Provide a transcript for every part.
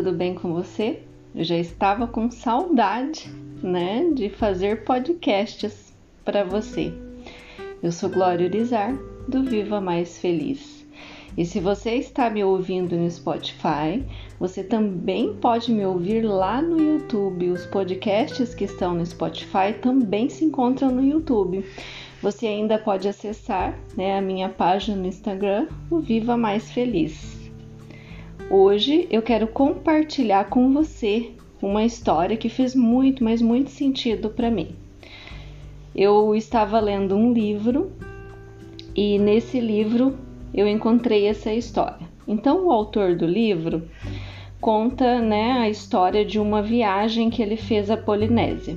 tudo bem com você? Eu já estava com saudade, né, de fazer podcasts para você. Eu sou Glória Urizar, do Viva Mais Feliz. E se você está me ouvindo no Spotify, você também pode me ouvir lá no YouTube. Os podcasts que estão no Spotify também se encontram no YouTube. Você ainda pode acessar né, a minha página no Instagram, o Viva Mais Feliz. Hoje eu quero compartilhar com você uma história que fez muito, mas muito sentido para mim. Eu estava lendo um livro e nesse livro eu encontrei essa história. Então o autor do livro conta, né, a história de uma viagem que ele fez à Polinésia.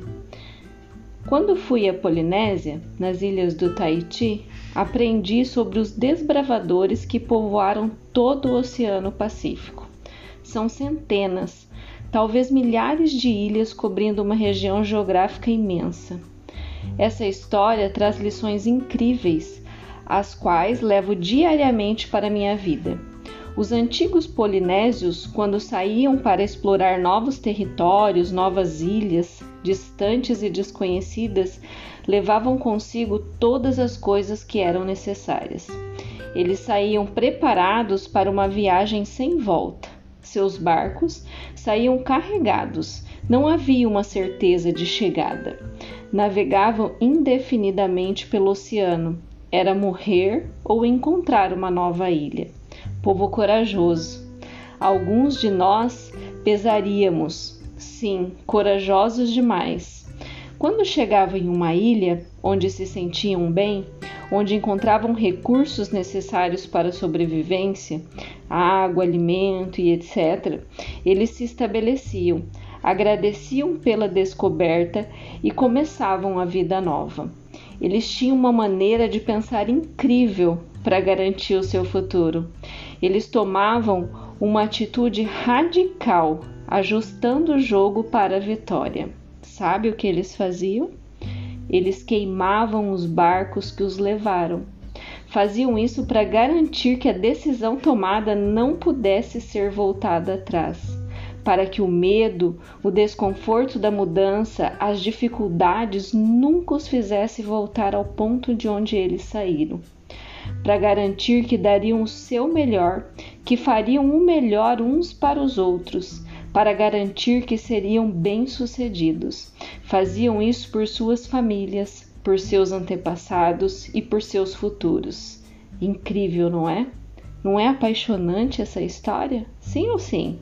Quando fui à Polinésia, nas ilhas do Tahiti, aprendi sobre os desbravadores que povoaram todo o Oceano Pacífico. São centenas, talvez milhares de ilhas cobrindo uma região geográfica imensa. Essa história traz lições incríveis, as quais levo diariamente para minha vida. Os antigos polinésios, quando saíam para explorar novos territórios, novas ilhas, distantes e desconhecidas, levavam consigo todas as coisas que eram necessárias. Eles saíam preparados para uma viagem sem volta. Seus barcos saíam carregados, não havia uma certeza de chegada. Navegavam indefinidamente pelo oceano. Era morrer ou encontrar uma nova ilha. Povo corajoso. Alguns de nós pesaríamos, sim, corajosos demais quando chegavam em uma ilha onde se sentiam bem, onde encontravam recursos necessários para a sobrevivência, água, alimento e etc., eles se estabeleciam, agradeciam pela descoberta e começavam a vida nova. Eles tinham uma maneira de pensar incrível para garantir o seu futuro. Eles tomavam uma atitude radical, ajustando o jogo para a vitória. Sabe o que eles faziam? Eles queimavam os barcos que os levaram. Faziam isso para garantir que a decisão tomada não pudesse ser voltada atrás, para que o medo, o desconforto da mudança, as dificuldades nunca os fizesse voltar ao ponto de onde eles saíram para garantir que dariam o seu melhor, que fariam o melhor uns para os outros, para garantir que seriam bem-sucedidos. Faziam isso por suas famílias, por seus antepassados e por seus futuros. Incrível, não é? Não é apaixonante essa história? Sim ou sim?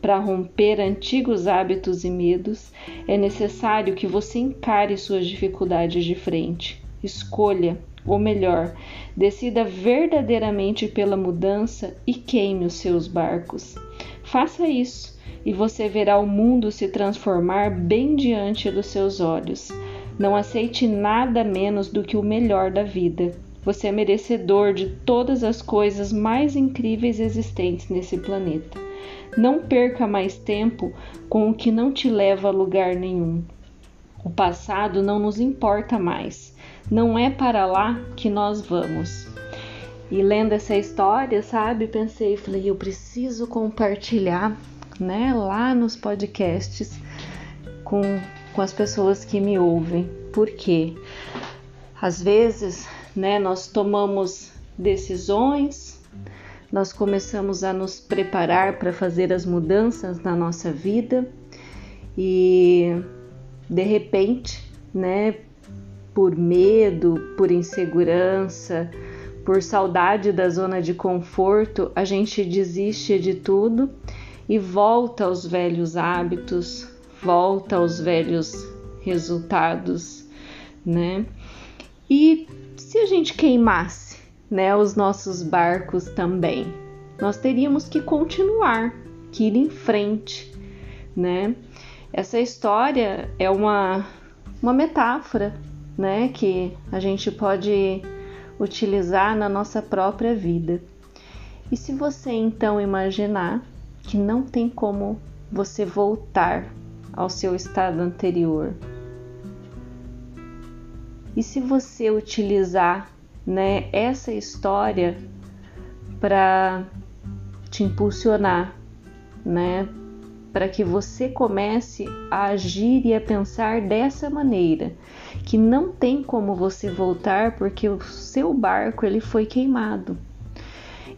Para romper antigos hábitos e medos, é necessário que você encare suas dificuldades de frente. Escolha, ou melhor, decida verdadeiramente pela mudança e queime os seus barcos. Faça isso e você verá o mundo se transformar bem diante dos seus olhos. Não aceite nada menos do que o melhor da vida. Você é merecedor de todas as coisas mais incríveis existentes nesse planeta. Não perca mais tempo com o que não te leva a lugar nenhum. O passado não nos importa mais. Não é para lá que nós vamos. E lendo essa história, sabe, pensei, falei, eu preciso compartilhar né, lá nos podcasts com, com as pessoas que me ouvem. Porque às vezes, né, nós tomamos decisões, nós começamos a nos preparar para fazer as mudanças na nossa vida e de repente, né, por medo, por insegurança, por saudade da zona de conforto, a gente desiste de tudo e volta aos velhos hábitos, volta aos velhos resultados, né? E se a gente queimasse, né, os nossos barcos também, nós teríamos que continuar, que ir em frente, né? Essa história é uma uma metáfora, né, que a gente pode utilizar na nossa própria vida. E se você então imaginar que não tem como você voltar ao seu estado anterior. E se você utilizar né, essa história para te impulsionar, né? Para que você comece a agir e a pensar dessa maneira, que não tem como você voltar porque o seu barco ele foi queimado.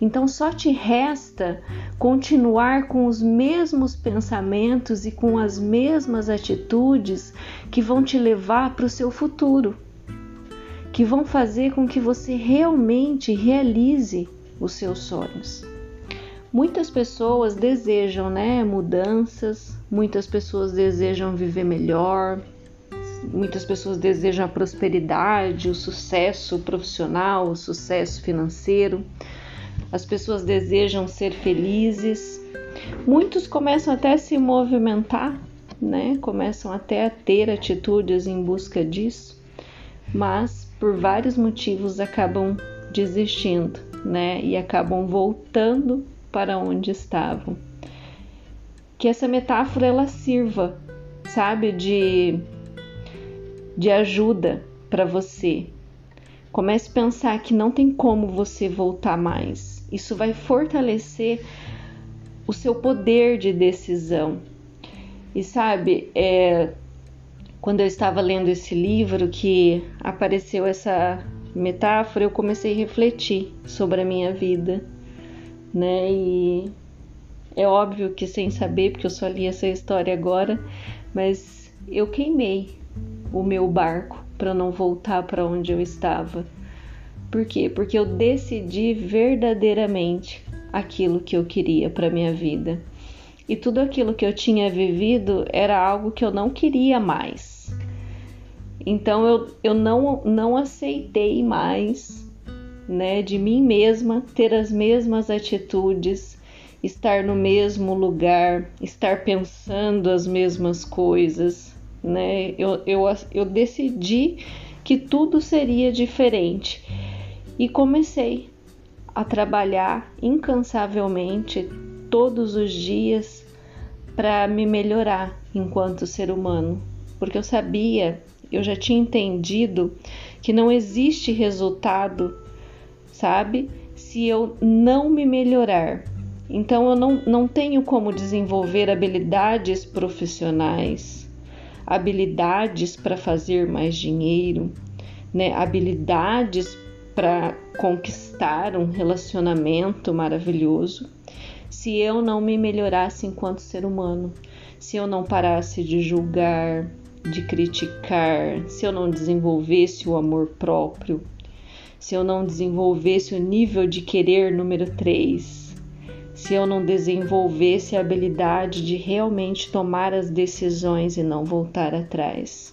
Então só te resta continuar com os mesmos pensamentos e com as mesmas atitudes que vão te levar para o seu futuro, que vão fazer com que você realmente realize os seus sonhos. Muitas pessoas desejam, né, mudanças, muitas pessoas desejam viver melhor, muitas pessoas desejam a prosperidade, o sucesso profissional, o sucesso financeiro as pessoas desejam ser felizes. Muitos começam até a se movimentar, né? Começam até a ter atitudes em busca disso, mas por vários motivos acabam desistindo, né? E acabam voltando para onde estavam. Que essa metáfora ela sirva, sabe, de de ajuda para você. Comece a pensar que não tem como você voltar mais isso vai fortalecer o seu poder de decisão. E sabe, é, quando eu estava lendo esse livro que apareceu essa metáfora, eu comecei a refletir sobre a minha vida, né? E é óbvio que sem saber, porque eu só li essa história agora, mas eu queimei o meu barco para não voltar para onde eu estava. Por quê? Porque eu decidi verdadeiramente aquilo que eu queria para minha vida. E tudo aquilo que eu tinha vivido era algo que eu não queria mais. Então eu, eu não, não aceitei mais né, de mim mesma ter as mesmas atitudes, estar no mesmo lugar, estar pensando as mesmas coisas. Né? Eu, eu, eu decidi que tudo seria diferente e comecei a trabalhar incansavelmente todos os dias para me melhorar enquanto ser humano, porque eu sabia, eu já tinha entendido que não existe resultado, sabe, se eu não me melhorar. Então eu não, não tenho como desenvolver habilidades profissionais, habilidades para fazer mais dinheiro, né, habilidades para conquistar um relacionamento maravilhoso. Se eu não me melhorasse enquanto ser humano, se eu não parasse de julgar, de criticar, se eu não desenvolvesse o amor próprio, se eu não desenvolvesse o nível de querer número 3, se eu não desenvolvesse a habilidade de realmente tomar as decisões e não voltar atrás.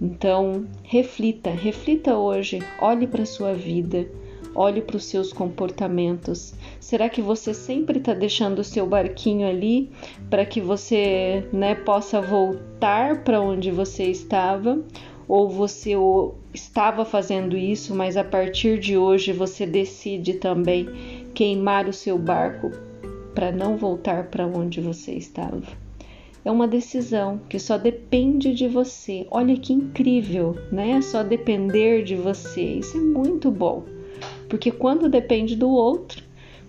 Então, reflita, reflita hoje, olhe para a sua vida, olhe para os seus comportamentos. Será que você sempre está deixando o seu barquinho ali para que você né, possa voltar para onde você estava? Ou você estava fazendo isso, mas a partir de hoje você decide também queimar o seu barco para não voltar para onde você estava? é uma decisão que só depende de você. Olha que incrível, né? Só depender de você. Isso é muito bom. Porque quando depende do outro,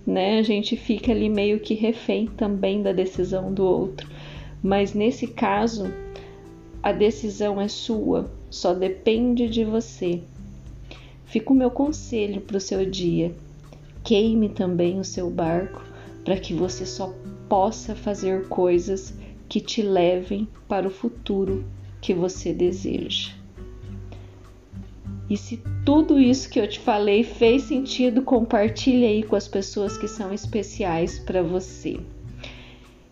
né, a gente fica ali meio que refém também da decisão do outro. Mas nesse caso, a decisão é sua, só depende de você. Fica o meu conselho para o seu dia. Queime também o seu barco para que você só possa fazer coisas que te levem para o futuro que você deseja. E se tudo isso que eu te falei fez sentido, compartilhe aí com as pessoas que são especiais para você.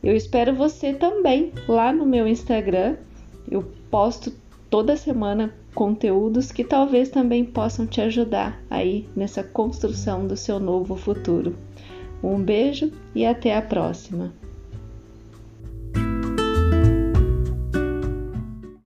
Eu espero você também lá no meu Instagram. Eu posto toda semana conteúdos que talvez também possam te ajudar aí nessa construção do seu novo futuro. Um beijo e até a próxima!